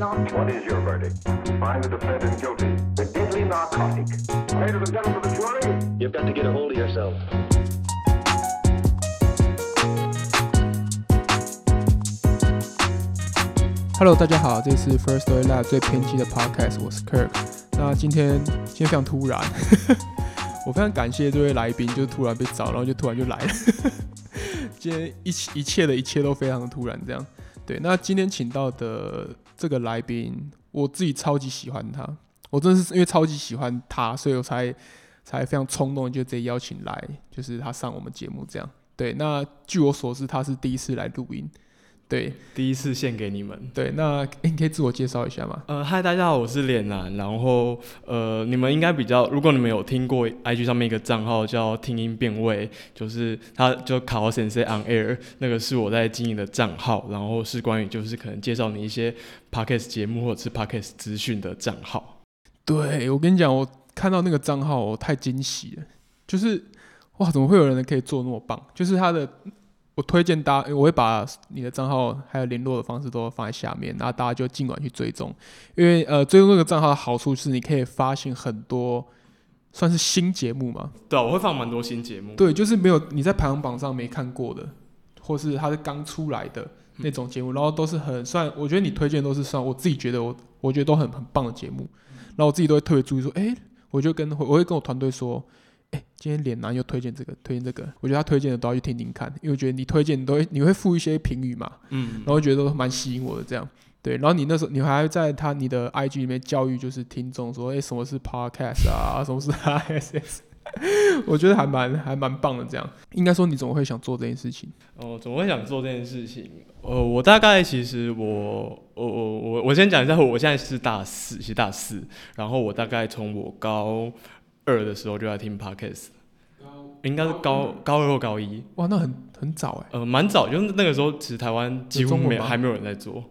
What is your verdict? Find the defendant guilty. The deadly narcotic. Ladies and gentlemen of the jury, You've got to get a hold of yourself. Hello，大家好，这是 First Story Lab 最偏激的 Podcast，我是 Kirk。那今天今天非常突然，我非常感谢这位来宾，就突然被找，然后就突然就来了。今天一起一切的一切都非常的突然，这样。对，那今天请到的这个来宾，我自己超级喜欢他，我真的是因为超级喜欢他，所以我才才非常冲动，就直接邀请来，就是他上我们节目这样。对，那据我所知，他是第一次来录音。对第一次献给你们。对，那诶你可以自我介绍一下吗？呃，嗨，大家好，我是脸男。然后，呃，你们应该比较，如果你们有听过 IG 上面一个账号叫听音辨位，就是他就考 Sensei on Air，那个是我在经营的账号，然后是关于就是可能介绍你一些 Podcast 节目或者是 Podcast 资讯的账号。对，我跟你讲，我看到那个账号，我太惊喜了，就是哇，怎么会有人可以做那么棒？就是他的，我推荐大家，我会把你的账号还有联络的方式都放在下面，然后大家就尽管去追踪，因为呃，追踪这个账号的好处是你可以发现很多算是新节目嘛，对啊，我会放蛮多新节目。对，就是没有你在排行榜上没看过的，或是它是刚出来的那种节目，然后都是很算，我觉得你推荐都是算我自己觉得我我觉得都很很棒的节目，然后我自己都会特别注意说，哎、我就跟我会跟我团队说，哎、今天脸男又推荐这个，推荐这个，我觉得他推荐的都要去听听看，因为我觉得你推荐你都会你会附一些评语嘛，嗯然，后我觉得都蛮吸引我的这样。对，然后你那时候你还在他你的 IG 里面教育就是听众说，哎、什么是 Podcast 啊，什么是 RSS，我觉得还蛮还蛮棒的。这样，应该说你怎么会想做这件事情？哦，怎么会想做这件事情？呃，我大概其实我我我我我先讲一下，我现在是大四，是大四，然后我大概从我高二的时候就在听 podcast，应该是高高二或高一，哇，那很很早哎、呃，蛮早，就是那个时候其实台湾几乎没还没有人在做，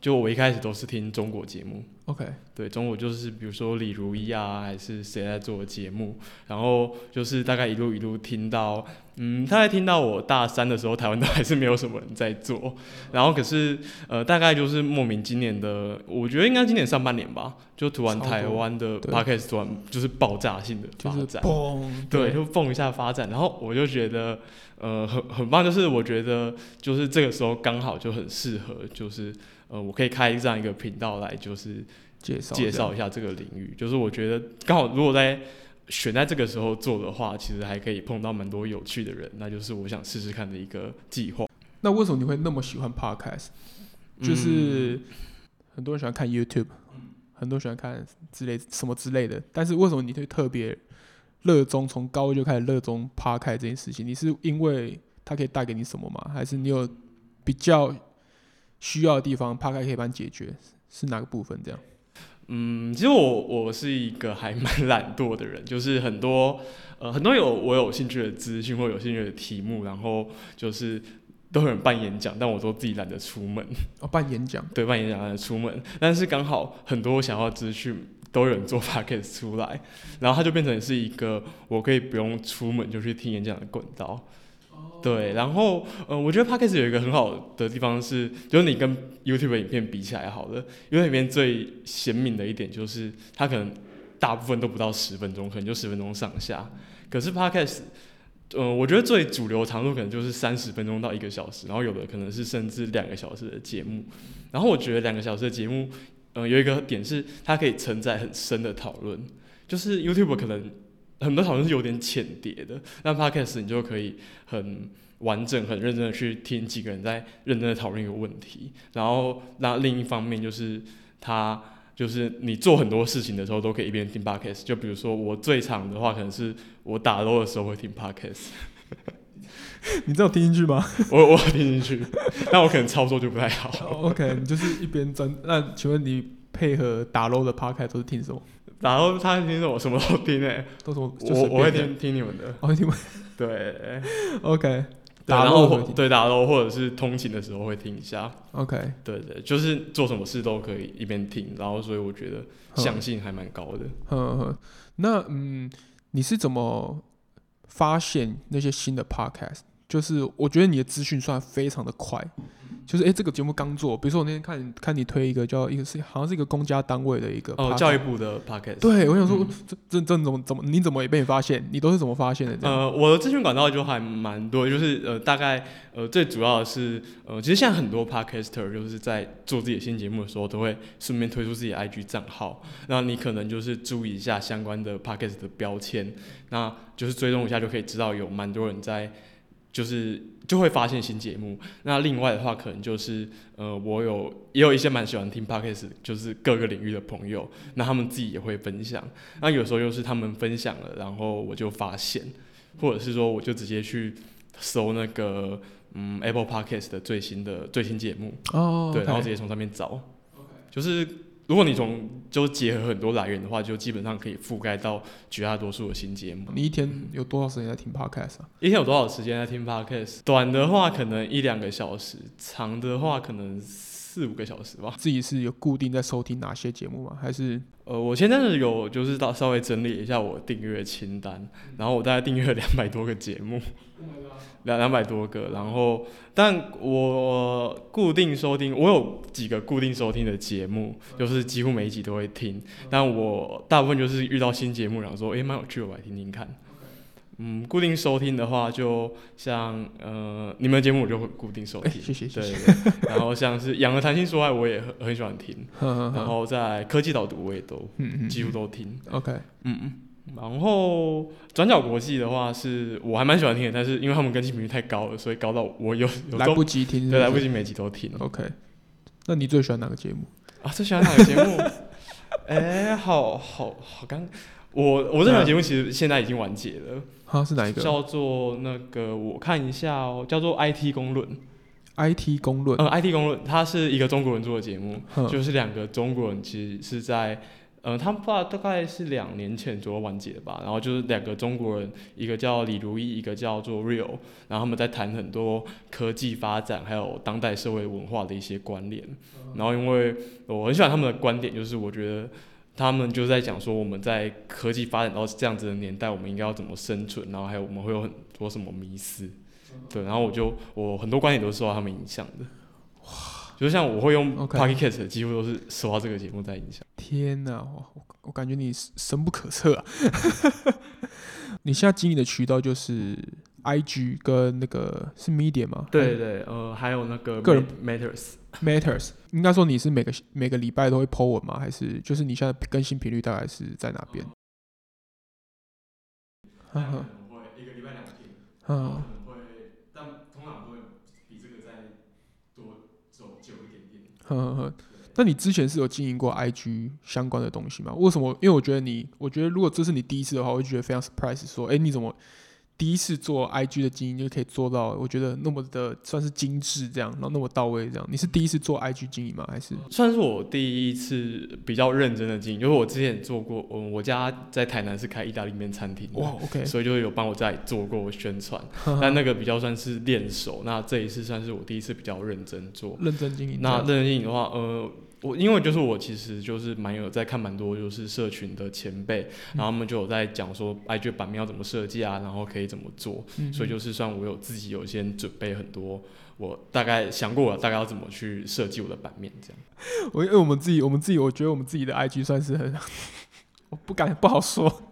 就我一开始都是听中国节目。，OK，对，中午就是比如说李如一啊，还是谁在做的节目，然后就是大概一路一路听到，嗯，大概听到我大三的时候，台湾都还是没有什么人在做，然后可是呃，大概就是莫名今年的，我觉得应该今年上半年吧，就突然台湾的对。podcast 突然就是爆炸性的就是发展，嘣，对，就蹦一下发展，然后我就觉得，呃，很很棒，就是我觉得就是这个时候刚好就很适合，就是呃，我可以开这样一个频道来，就是介绍介绍一下这个领域。就是我觉得刚好如果在选在这个时候做的话，其实还可以碰到蛮多有趣的人，那就是我想试试看的一个计划。那为什么你会那么喜欢 Podcast？就是很多人喜欢看 YouTube，很多人喜欢看之类什么之类的，但是为什么你会特别热衷从高一就开始热衷 Podcast 这件事情？你是因为它可以带给你什么吗？还是你有比较需要的地方，Podcast 可以帮你解决？是哪个部分？这样？嗯，其实我我是一个还蛮懒惰的人，就是很多呃很多有我有兴趣的资讯或有兴趣的题目，然后就是都有人办演讲，但我都自己懒得出门。哦，办演讲。对，办演讲懒得出门，但是刚好很多想要资讯都有人做 podcast 出来，然后它就变成是一个我可以不用出门就去听演讲的管道。对，然后呃，我觉得 podcast 有一个很好的地方是，就是你跟 YouTube 影片比起来好了，YouTube 影片最鲜明的一点就是它可能大部分都不到十分钟，可能就十分钟上下。可是 podcast，呃，我觉得最主流长度可能就是三十分钟到一个小时，然后有的可能是甚至两个小时的节目。然后我觉得两个小时的节目，呃，有一个点是它可以承载很深的讨论，就是 YouTube 可能很多讨论是有点浅碟的，那 Podcast 你就可以很完整、很认真的去听几个人在认真的讨论一个问题，然后那另一方面就是它。就是你做很多事情的时候都可以一边听 podcast，就比如说我最长的话，可能是我打 low 的时候会听 podcast，你这有听进去吗 我我有听进去，但我可能操作就不太好。哦？OK，你就是一边专。那请问你配合打 low 的 Podcast 都是听什么？打 low 他听什么？什么都听诶、都是我就我会听听你们的，哦，你们。对，OK。打然后或漏会听。对打漏或者是通勤的时候会听一下，OK，对对，就是做什么事都可以一边听，然后所以我觉得相信还蛮高的。嗯嗯，那嗯，你是怎么发现那些新的 podcast？就是我觉得你的资讯算非常的快，就是诶，这个节目刚做，比如说我那天看你看你推一个叫一个是好像是一个公家单位的一个哦，教育部的 pocket，。对，我想说嗯这这这怎么怎么你怎么也被你发现？你都是怎么发现的？呃，我的资讯管道就还蛮多，就是呃，大概呃，最主要的是呃，其实现在很多 podcaster 就是在做自己的新节目的时候，都会顺便推出自己的 IG 账号，那你可能就是注意一下相关的 pocket 的标签，那就是追踪一下就可以知道有蛮多人在，就是就会发现新节目。那另外的话，可能就是呃，我有也有一些蛮喜欢听 podcast，就是各个领域的朋友，那他们自己也会分享。那有时候又是他们分享了，然后我就发现，或者是说我就直接去搜那个嗯 Apple Podcast 的最新的最新节目，哦，对，OK 然后直接从上面找。就是如果你从就结合很多来源的话，就基本上可以覆盖到绝大多数的新节目。你一天有多少时间在听 podcast 啊？一天有多少时间在听 Podcast？短的话可能一两个小时，长的话可能四五个小时吧。自己是有固定在收听哪些节目吗？还是呃，我现在是有就是到稍微整理一下我订阅清单，然后我大概订阅了两百多个节目，两两百多个，然后但我固定收听，我有几个固定收听的节目，就是几乎每一集都会听，但我大部分就是遇到新节目，然后说诶蛮有趣的，我来听听看。嗯，固定收听的话，就像呃你们的节目我就会固定收哎、听，谢谢谢对谢。对，然后像是养儿谈心说爱我也很很喜欢听，然后在科技导读我也都几乎都听。OK，嗯嗯，然后转角国际的话是我还蛮喜欢听的，但是因为他们更新频率太高了，所以高到我有 有来都不及听是对来不及每集都听 OK，那你最喜欢哪个节目？啊。最喜欢哪个节目？哎、好好好刚，我我最喜欢的节目其实现在已经完结了，哈，是哪一个叫做那个我看一下哦，叫做 IT 公论。？IT 公论。嗯，IT 公论它是一个中国人做的节目，就是两个中国人其实是在，呃，他们大大概是两年前左右完结的吧。然后就是两个中国人，一个叫李如一，一个叫做 Real，然后他们在谈很多科技发展还有当代社会文化的一些关联。然后因为我很喜欢他们的观点，就是我觉得。他们就在讲说，我们在科技发展到这样子的年代，我们应该要怎么生存，然后还有我们会有很多什么迷思，对，然后我就我很多观点都是受到他们影响的，哇，就像我会用 podcast，几乎都是受到这个节目在影响。天哪，哇我我感觉你深不可测啊！你现在经营的渠道就是 IG 跟那个是 Media 吗？对对，呃，还有那个个人 matters，Matters，应该说你是每个每个礼拜都会 po 文吗？还是就是你现在更新频率大概是在哪边？呵呵会一个礼拜两天，嗯，会，但通常会比这个再多走久一点点。呵呵呵。那你之前是有经营过 IG 相关的东西吗？为什么？因为我觉得你，我觉得如果这是你第一次的话，我会觉得非常 surprise，说，哎、你怎么第一次做 IG 的经营就可以做到？我觉得那么的算是精致这样，然后那么到位这样。你是第一次做 IG 经营吗？还是？算是我第一次比较认真的经营，就是我之前做过，我我家在台南是开意大利面餐厅，哇，OK，所以就有帮我在做过宣传，但那个比较算是练手。那这一次算是我第一次比较认真做。认真经营那样。认真经营的话，呃，我因为就是我其实就是蛮有在看蛮多就是社群的前辈，然后他们就有在讲说 IG 版面要怎么设计啊，然后可以怎么做，嗯所以就是算我有自己有先准备很多，我大概想过我大概要怎么去设计我的版面这样。我因为我们自己，我们自己，我觉得我们自己的 IG 算是很，我不敢不好说。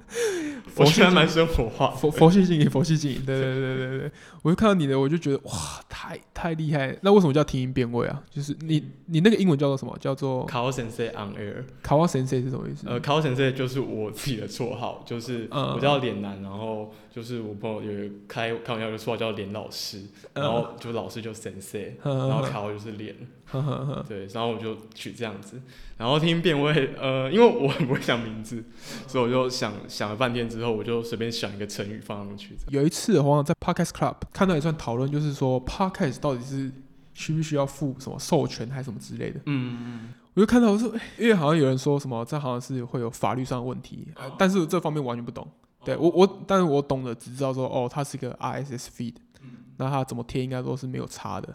我觉得蛮生活化的，佛佛系经营，佛系经营，对对对对对，我就看到你的，我就觉得哇，太太厉害。那为什么叫听音辨位啊？就是你你那个英文叫做什么？叫做卡 a Sensei on Air，卡瓦神 y 是什么意思？呃，卡 a Sensei 就是我自己的绰号，就是嗯我叫脸男，然后就是我朋友有一个开开玩笑，有个绰号叫脸老师，然后就老师就 Sensei，嗯然后卡 a 就是脸。对，然后我就取这样子，然后听音辨位，呃，因为我很不会想名字，所以我就想想了半天之后，我就随便想一个成语放上去。有一次好像在 Podcast Club 看到一段讨论，就是说 Podcast 到底是需不需要付什么授权还是什么之类的。嗯，我就看到我说，哎因为好像有人说什么，这好像是会有法律上的问题，呃但是这方面完全不懂。对我我，但是我懂的只知道说，哦，它是一个 RSS feed，那它怎么贴应该都是没有差的。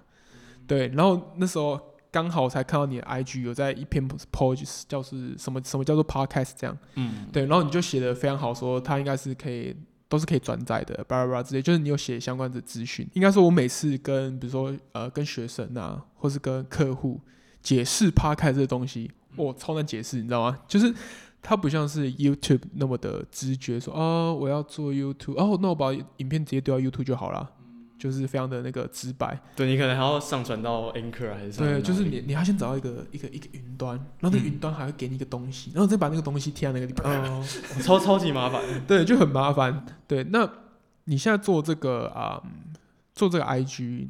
对，然后那时候刚好才看到你的 IG 有在一篇 post 叫是什么什么叫做 podcast 这样，嗯，对，然后你就写的非常好，说它应该是可以都是可以转载的，巴拉巴拉之类，就是你有写相关的资讯。应该说，我每次跟比如说呃跟学生啊，或是跟客户解释 Podcast 这个东西，我超难解释，你知道吗？就是它不像是 YouTube 那么的直觉，说哦我要做 YouTube，哦那我把影片直接丢到 YouTube 就好了，就是非常的那个直白。对你可能还要上传到 Anchor 还是上对，就是你你要先找到一个一个一个云端，然后那云端还会给你一个东西，然后再把那个东西贴在那个地方。哦，超超级麻烦。对，就很麻烦。对，那你现在做这个啊、嗯做这个 IG，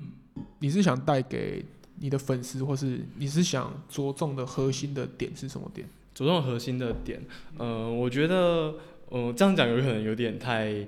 你是想带给你的粉丝，或是你是想着重的核心的点是什么点？着重核心的点，呃，我觉得，呃，这样讲有可能有点太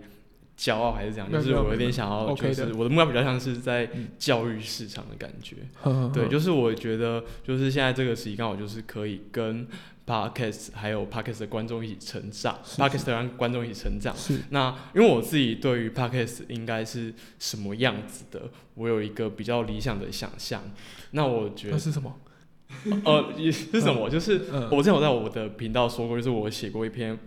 骄傲，还是这样，就是我有点想要，就是我的目标比较像是在嗯教育市场的感觉。对，就是我觉得，就是现在这个时期刚好就是可以跟 podcast 还有 podcast 的观众一起成长是，podcast 让观众一起成长。是那因为我自己对于 podcast 应该是什么样子的，我有一个比较理想的想象。那我觉得，是什么？呃，也是什么？就是嗯，我之前有在我的频道说过，就是我写过一篇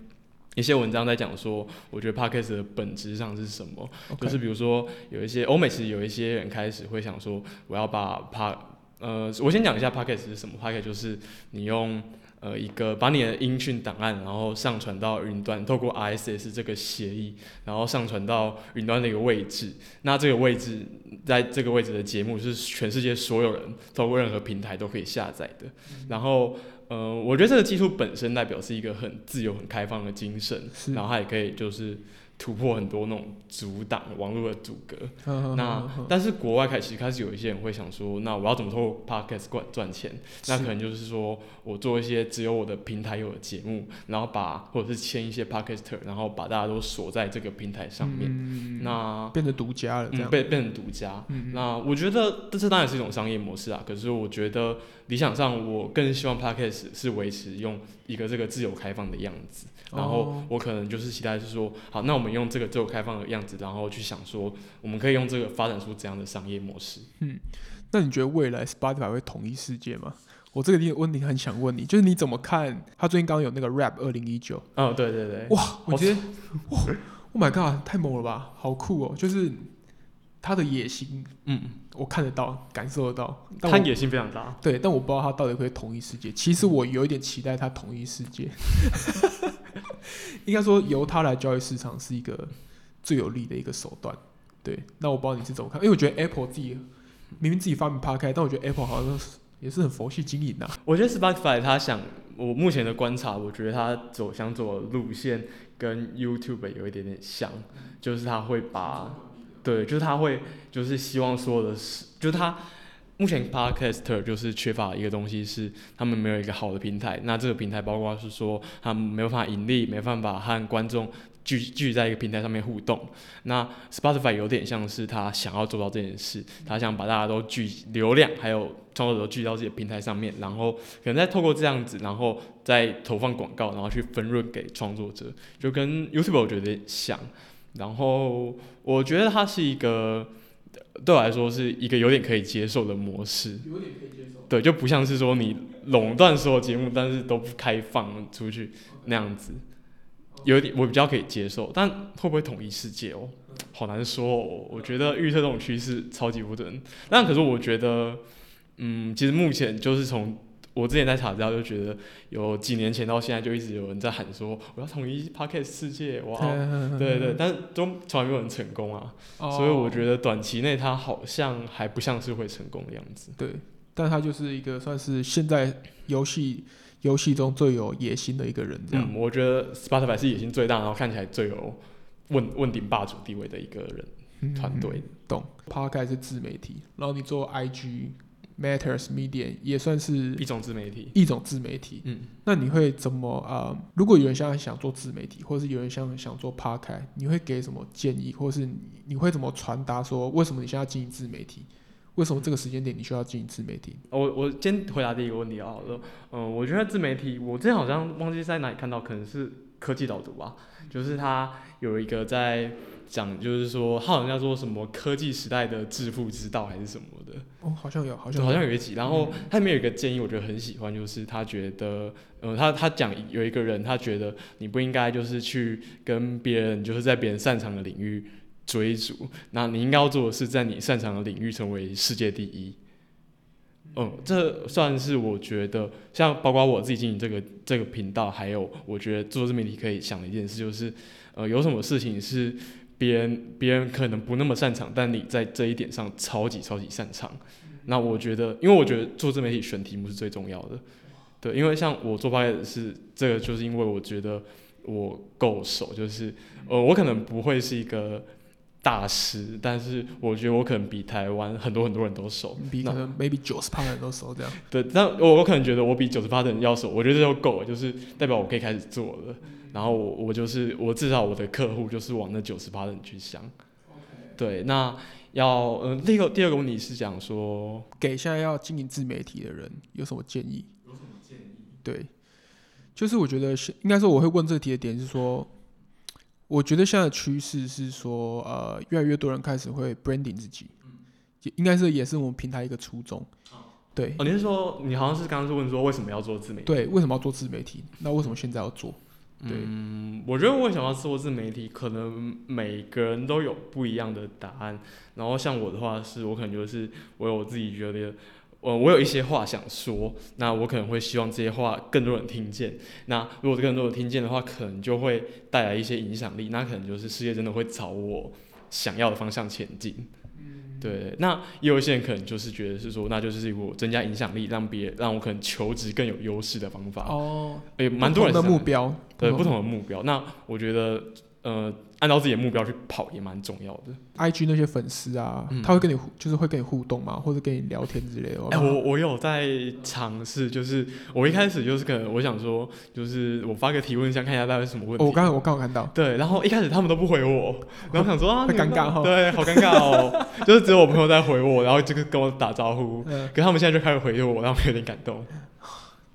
一些文章在讲说，我觉得 podcast 的本质上是什么就是比如说有一些欧美其实有一些人开始会想说，我要把 pa 呃，我先讲一下 podcast 是什么。podcast 就是你用呃一个把你的音讯档案，然后上传到云端，透过 RSS 这个协议，然后上传到云端的一个位置。那这个位置在这个位置的节目是全世界所有人透过任何平台都可以下载的。然后呃，我觉得这个技术本身代表是一个很自由、很开放的精神，然后它也可以就是突破很多那种阻挡网络的阻隔。嗯那但是国外开始开始有一些人会想说，那我要怎么透过 podcast 赚赚钱？那可能就是说我做一些只有我的平台有的节目，然后把或者是签一些 podcaster，然后把大家都锁在这个平台上面。嗯，那变成独家了，这嗯样。被变成独家。嗯，那我觉得这这当然是一种商业模式啊，可是我觉得理想上我更希望 podcast 是维持用一个这个自由开放的样子。然后哦我可能就是期待是说，好，那我们用这个自由开放的样子，然后去想说，我们可以用这个发展出怎样的商业模式？嗯那你觉得未来 Spotify 会统一世界吗？我这个地问题很想问你，就是你怎么看？他最近刚刚有那个 Rap 二零一九，哦，对对对，哇，我觉得，哇，Oh my god，太猛了吧，好酷哦！就是他的野心，嗯，我看得到，感受得到。他野心非常大。对，但我不知道他到底会统一世界。其实我有一点期待他统一世界。应该说，由他来交易市场是一个最有利的一个手段。对，那我不知道你是怎么看，因为我觉得 Apple 自己明明自己发明 Podcast，但我觉得 Apple 好像是也是很佛系经营呐、啊。我觉得 Spotify 他想，我目前的观察，我觉得他走想走的路线跟 YouTube 有一点点像，就是他会把，对，就是他会，就是希望所有的是，就是他目前 Podcaster 就是缺乏一个东西，是他们没有一个好的平台。那这个平台包括是说，他们没有办法盈利，没办法和观众聚聚在一个平台上面互动。那 Spotify 有点像是他想要做到这件事，他想把大家都聚流量，还有创作者都聚到自己的平台上面，然后可能再透过这样子，然后再投放广告，然后去分润给创作者，就跟 YouTube 我觉得像。然后我觉得它是一个对我来说是一个有点可以接受的模式，有点可以接受。对，就不像是说你垄断所有节目，但是都不开放出去那样子，有点我比较可以接受，但会不会统一世界哦？好难说哦。我觉得预测这种趋势超级不准，但可是我觉得，嗯，其实目前就是从我之前在查资料就觉得，有几年前到现在就一直有人在喊说我要统一 Podcast 世界，哇，对对，但都从来没有人成功啊。哦所以我觉得短期内它好像还不像是会成功的样子。对，但他就是一个算是现在游戏游戏中最有野心的一个人，这样。嗯，我觉得 Spotify 是野心最大，然后看起来最有问问鼎霸主地位的一个人嗯团队。懂。Podcast 是自媒体，然后你做 IG、Matters、Media 也算是一种自媒体。一种自媒体。嗯，那你会怎么啊、呃如果有人现在想做自媒体，或者是有人想想做 Podcast，你会给什么建议，或是你你会怎么传达说为什么你现在要经营自媒体？为什么这个时间点你需要经营自媒体？我我先回答第一个问题好了。嗯、我觉得自媒体，我之前好像忘记在哪里看到，可能是科技导读吧，就是他有一个在讲，就是说他好像叫做什么科技时代的致富之道还是什么的，哦，好像有，好像好像有。一集，然后他里面有一个建议，我觉得很喜欢，就是他觉得，呃，他他讲有一个人，他觉得你不应该就是去跟别人就是在别人擅长的领域追逐，那你应该要做的是在你擅长的领域成为世界第一。嗯，这算是我觉得，像包括我自己经营这个这个频道，还有我觉得做自媒体可以想的一件事，就是，呃，有什么事情是别人别人可能不那么擅长，但你在这一点上超级超级擅长。那我觉得，因为我觉得做自媒体选题目是最重要的，对，因为像我做 p o 是这个，就是因为我觉得我够熟，就是呃，我可能不会是一个大师，但是我觉得我可能比台湾很多很多人都熟，比可能 maybe 九十趴人都熟这样。对，但我我可能觉得我比九十八的人要熟，我觉得这就够了，就是代表我可以开始做了。然后我我就是我至少我的客户就是往那九十八的人去想。对，那要呃，第一个第二个问题是讲说，给现在要经营自媒体的人有什么建议？有什么建议？对，就是我觉得是应该说我会问这题的点是说，我觉得现在的趋势是说，呃，越来越多人开始会 branding 自己，也应该是也是我们平台一个初衷。对哦，你是说你好像是刚刚是问说为什么要做自媒体？对，为什么要做自媒体？那为什么现在要做？对，嗯，我觉得为什么要做自媒体，可能每个人都有不一样的答案。然后像我的话，是我可能就是我有我自己觉得，呃，我有一些话想说，那我可能会希望这些话更多人听见。那如果更多人听见的话，可能就会带来一些影响力。那可能就是世界真的会朝我想要的方向前进。对，那也有一些人可能就是觉得是说，那就是我增加影响力，让别让我可能求职更有优势的方法。哦，也蛮多人的目标，对不同的目标。那我觉得，呃，按照自己的目标去跑也蛮重要的。IG 那些粉丝啊，嗯他会跟你互就是会跟你互动嘛，或者跟你聊天之类的。哎、我我有在尝试，就是我一开始就是可能我想说，就是我发个提问箱看一下大概是什么问题。哦我刚刚我刚好看到，对，然后一开始他们都不回我，然后想说啊，会你们尴尬哦对，好尴尬哦，就是只有我朋友在回我，然后这个跟我打招呼，嗯，可他们现在就开始回我，让我有点感动。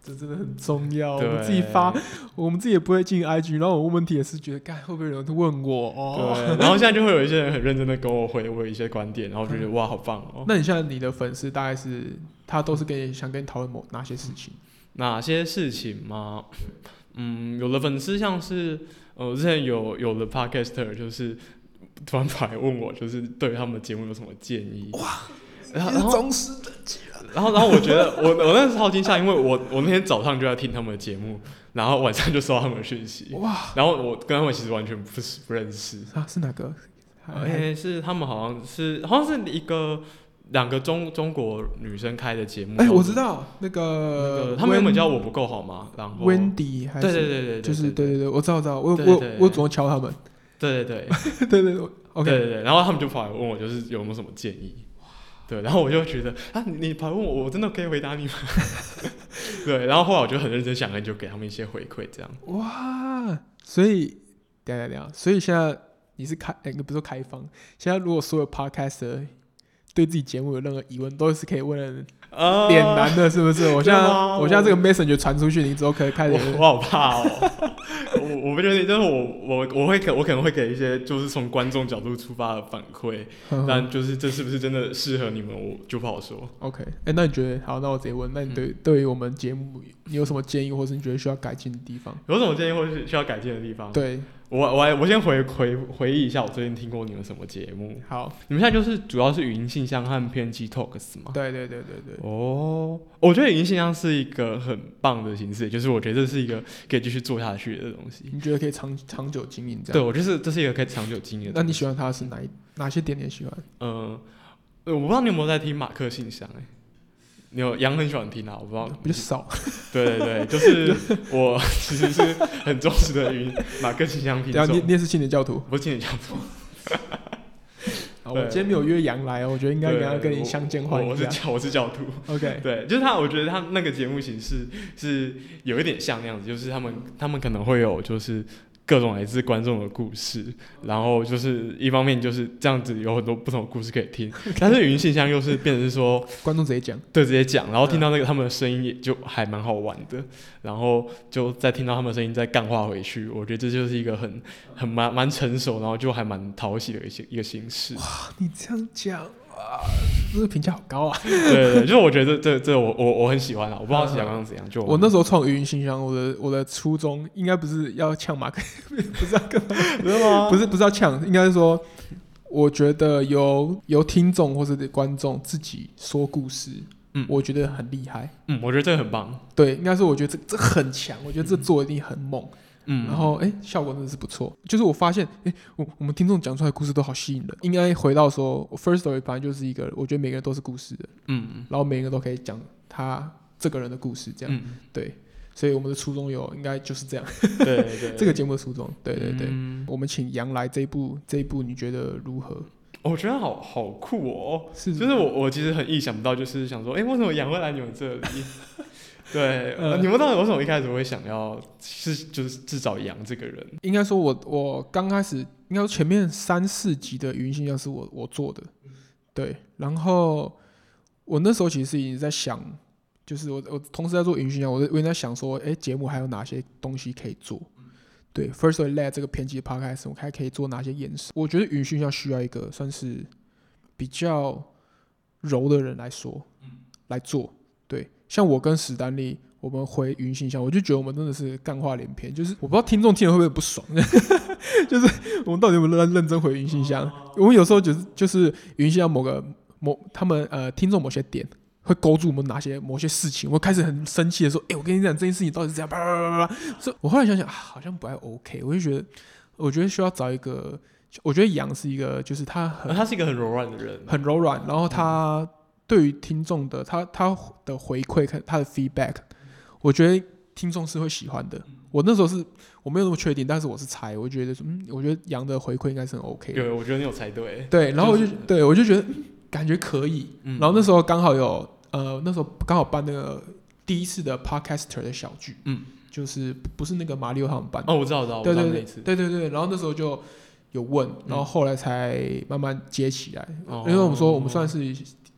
这真的很重要。我们自己发，我们自己也不会进 IG，然后我问问题也是觉得，该会不会有人问我哦？对，然后现在就会有一些人很认真的跟我回我一些观点，然后就觉得哇，好棒哦。那你现在你的粉丝大概是他都是跟你想跟你讨论某哪些事情？哪些事情吗？嗯，有的粉丝像是呃，之前有有的 podcaster 就是突然跑来问我，就是对他们的节目有什么建议。哇！然后然后忠实的，然后然后我觉得我我那时候超惊吓，因为我我那天早上就在听他们的节目，然后晚上就收到他们的讯息，哇然后我跟他们其实完全不是不认识。啊是哪个？而且是他们好像是好像是一个两个中中国女生开的节目。哎，叫我知道那那个个他们原本叫我不够好吗？然后 Wendy 还是对对对对，就是对对对对，我知道我知道，我我我主动敲他们，对对对 对对对，OK，对对对，然后他们就跑来问我，就是有没有什么建议。对，然后我就觉得啊，你你跑问我，我真的可以回答你吗？对，然后后来我就很认真想，就给他们一些回馈，这样。哇，所以等一下等下，所以现在你是开，哎、不是说开放，现在如果所有 podcaster 对自己节目有任何疑问，都是可以问的啊脸男的，是不是？我现在我现在这个 messenger 传出去，你之后可以开始我我好怕哦，我我不确定，但是我我我会可我可能会给一些就是从观众角度出发的反馈，嗯但就是这是不是真的适合你们，我就不好说。OK，哎、那你觉得好？那我直接问，那你对、对于我们节目你有什么建议，或是你觉得需要改进的地方？有什么建议或是需要改进的地方？对，我我我先回回回忆一下，我最近听过你们什么节目？好，你们现在就是主要是语音信箱和偏激 talks 吗？对对对对对，哦，我觉得语音信箱是一个很棒的形式，就是我觉得这是一个可以继续做下去的东西。你觉得可以长长久经营这对，我觉得是这是一个可以长久经营的。那你喜欢它是哪一哪些点点喜欢？嗯、呃，我不知道你有没有在听马克信箱哎、你有杨很喜欢听啊，我不知道。比较少，对对对，就是 我 其实是很忠实的云马克信箱听众，你也是青年教徒。不是青年教徒。我今天没有约杨来哦，我觉得应该跟他跟你相见欢。我我是教我是教徒。OK，对，就是他，我觉得他那个节目形式是有一点像那样子，就是他们他们可能会有就是各种来自观众的故事，然后就是一方面就是这样子有很多不同的故事可以听，但是语音信箱又是变成是说 观众直接讲，对直接讲，然后听到那个他们的声音也就还蛮好玩的，然后就再听到他们的声音再干化回去，我觉得这就是一个很很蛮蛮成熟，然后就还蛮讨喜的一些一个形式。哇你这样讲啊，这 个评价好高啊！对对对，就是我觉得这这这我我我很喜欢啊，我不知道小刚刚怎样，就我那时候创语音信箱，我的我的初衷应该不是要呛马克，不是要跟他真的吗？不是不是要呛，应该是说，我觉得由由听众或者观众自己说故事，嗯我觉得很厉害。嗯，我觉得这个很棒。对，应该是我觉得这这很强，我觉得这做的一定很猛。嗯，然后哎、效果真的是不错。就是我发现，哎、我我们听众讲出来的故事都好吸引人。应该回到说我，First Story 本来就是一个，我觉得每个人都是故事的，嗯然后每个人都可以讲他这个人的故事，这样、嗯，对。所以我们的初衷有应该就是这样，对对，这个节目的初衷，对对对。嗯我们请杨来这一部，这一部你觉得如何？我觉得好好酷哦。是就是我我其实很意想不到，就是想说，哎、为什么杨会来你们这里？对，呃呃你们到底为什么一开始会想要是就是至少杨这个人？应该说我我刚开始应该说前面三四集的语音信箱是我我做的，对，然后我那时候其实已经在想，就是我我同时在做语音信箱，我我也在想说，哎，节目还有哪些东西可以做？对，First Story Lab 这个偏激的 podcast，我还可以做哪些演示？我觉得语音信箱需要一个算是比较柔的人来说，来做。对，像我跟史丹利，我们回云信箱，我就觉得我们真的是干话连篇，就是我不知道听众听了会不会不爽，就是我们到底有没有认认真回云信箱？我们有时候就是就是云信箱某个某他们呃听众某些点。会勾住我们哪些某些事情，我开始很生气的说：“哎、我跟你讲这件事情到底是这样。”叭叭叭叭叭。所以我后来想想啊，好像不太 OK。我就觉得，我觉得需要找一个，我觉得杨是一个，就是他很呃他是一个很柔软的人，很柔软，然后他对于听众的他他的回馈，看他的 feedback，我觉得听众是会喜欢的。我那时候是我没有那么确定，但是我是猜，我觉得说嗯，我觉得杨的回馈应该是很 OK 的。对，我觉得你有猜对。对，然后我就、就是对我就觉得嗯感觉可以。嗯然后那时候刚好有呃，那时候刚好办那个第一次的 podcaster 的小剧，嗯，就是不是那个马里奥他们办的，哦，我知道，我知道，我对对对。对对对，然后那时候就有问，然后后来才慢慢接起来。哦因为我们说我们算是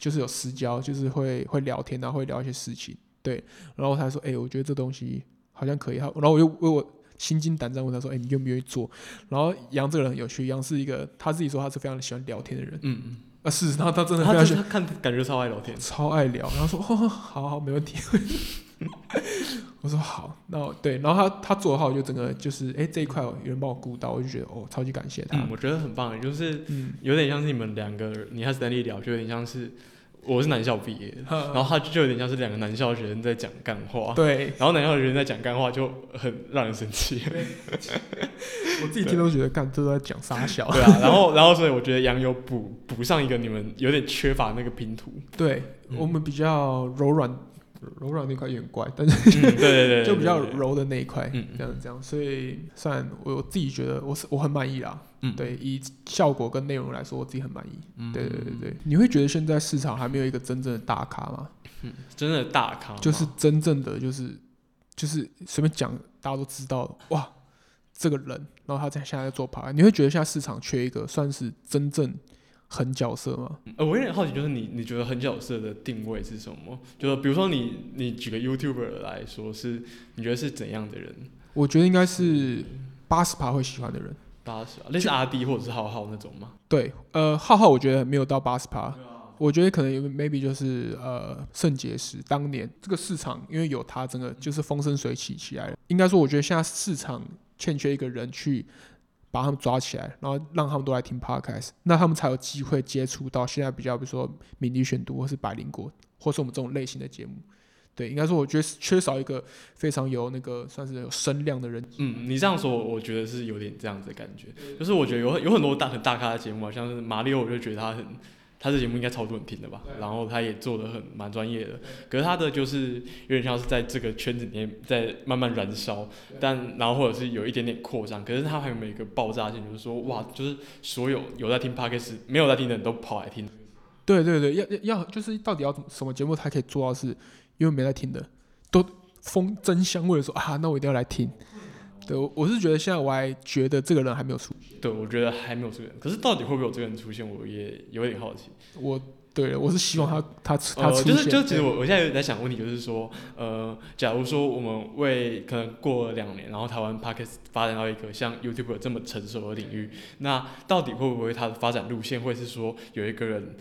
就是有私交，就是会会聊天啊，会聊一些事情，对。然后他说：“哎、我觉得这东西好像可以。”然后我又为我心惊胆战问他说：“哎、你愿不愿意做？”然后杨这个人很有趣，杨是一个他自己说他是非常喜欢聊天的人，嗯，嗯啊是，然后他真的非他常喜就是他看感觉超爱聊天。超爱聊，然后说：“哦，好好，没问题。” 我说好，那我对，然后他他做的话，我就整个就是哎、这一块有人帮我顾到，我就觉得哦超级感谢他。嗯，，我觉得很棒，就是嗯，有点像是你们两个，你和 Stanley 聊，就有点像是我是男校毕业的，然然后他就有点像是两个男校学生在讲干话，对。然后男校学生在讲干话就很让人生气，我自己听都觉得干这都在讲傻笑，对啊，然后然后所以我觉得杨有补补上一个你们有点缺乏那个拼图，对、嗯。我们比较柔软，柔软那块有点怪，但是嗯，对对 对，就比较柔的那一块，嗯这样这样，所以算我我自己觉得我是我很满意啦，嗯，对，以效果跟内容来说，我自己很满意，嗯。对对对对，你会觉得现在市场还没有一个真正的大咖吗？嗯真的大咖，就是真正的就是就是随便讲，大家都知道哇，这个人，然后他在现在在做牌，你会觉得现在市场缺一个算是真正狠角色吗？呃，我有点好奇，就是你你觉得狠角色的定位是什么？就是比如说你你举个 YouTuber 来说，是你觉得是怎样的人？我觉得应该是八十趴会喜欢的人。八十啊，类似阿迪或者是浩浩那种吗？对，呃，浩浩我觉得没有到八十趴，我觉得可能有 maybe 就是呃肾结石，当年这个市场因为有他，整个就是风生水起起来了。应该说，我觉得现在市场欠缺一个人去把他们抓起来，然后让他们都来听 podcast，那他们才有机会接触到现在比较比如说敏迪选读或是百灵国，或是我们这种类型的节目。对，应该说我觉得缺少一个非常有那个算是有声量的人。嗯，你这样说，我觉得是有点这样子的感觉。就是我觉得有有很多大很大咖的节目啊，像是马里奥，我就觉得他很，他这节目应该超多人听的吧。然后他也做的很蛮专业的，可是他的就是有点像是在这个圈子里面在慢慢燃烧，但然后或者是有一点点扩张，可是他还有没有一个爆炸性，就是说哇，就是所有有在听 podcast 没有在听的人都跑来听。对对对，要要要，就是到底要怎么什么节目才可以做到是，因为没在听的都风真香味的说啊，那我一定要来听。对，我我是觉得现在我还觉得这个人还没有出现。对，我觉得还没有这个人，可是到底会不会有这个人出现，我也有点好奇。我对我是希望他他他呃，出现，就是就其实我我现在有在想问题，就是说，呃，假如说我们为可能过了两年，然后台湾 p o c k e t 发展到一个像 YouTube 这么成熟的领域，那到底会不会它的发展路线会是说有一个人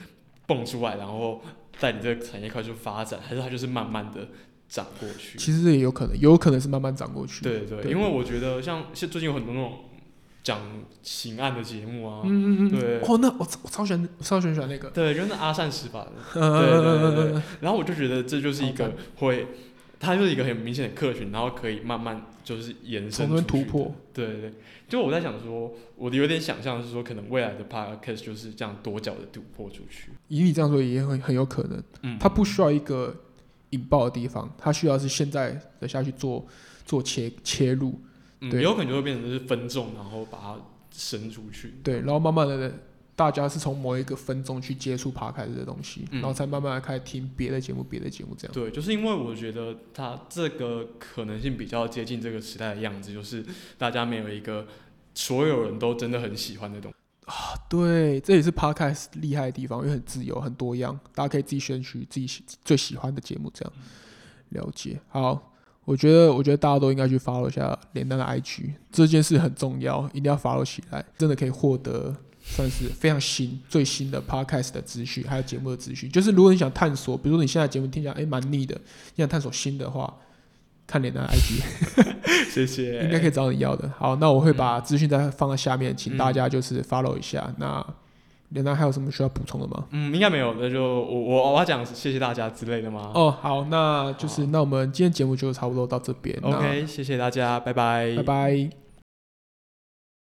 蹦出来，然后带你这个产业快速发展，还是它就是慢慢的涨过去？其实这也有可能，有可能是慢慢涨过去。对对，因为我觉得像现最近有很多那种讲刑案的节目啊，嗯嗯嗯，对。哦，那我我超喜欢，超喜欢喜欢那个，对，就是那阿善十法的。嗯对对对然后我就觉得这就是一个会，它就是一个很明显的客群，然后可以慢慢就是延伸出突破。对对对，就我在想说，我有点想象是说，可能未来的 podcast 就是这样多角的突破出去。以你这样说也很很有可能，嗯，它不需要一个引爆的地方，它需要是现在的下去做做切切入，嗯对有可能就会变成是分众，然后把它伸出去。对，然后慢慢的大家是从某一个分众去接触爬开的东西，嗯然后才慢慢的开始听别的节目，别的节目这样。对，就是因为我觉得它这个可能性比较接近这个时代的样子，就是大家没有一个所有人都真的很喜欢的东西。对，这也是 podcast 厉害的地方，因为很自由、很多样，大家可以自己选取自己最喜欢的节目，这样了解。好，我觉得，我觉得大家都应该去 follow 一下连丹的 IG，这件事很重要，一定要 follow 起来，真的可以获得算是非常新、最新的 podcast 的资讯，还有节目的资讯。就是如果你想探索，比如说你现在节目听起来诶蛮腻的，你想探索新的话，看连丹的 ID，。谢谢。应该可以找你要的。好，那我会把资讯再放在下面，请大家就是 follow 一下。那连丹还有什么需要补充的吗？嗯，应该没有，那就我我我要讲谢谢大家之类的吗？哦，好，那就是那我们今天节目就差不多到这边。，OK，谢谢大家，拜拜，拜拜。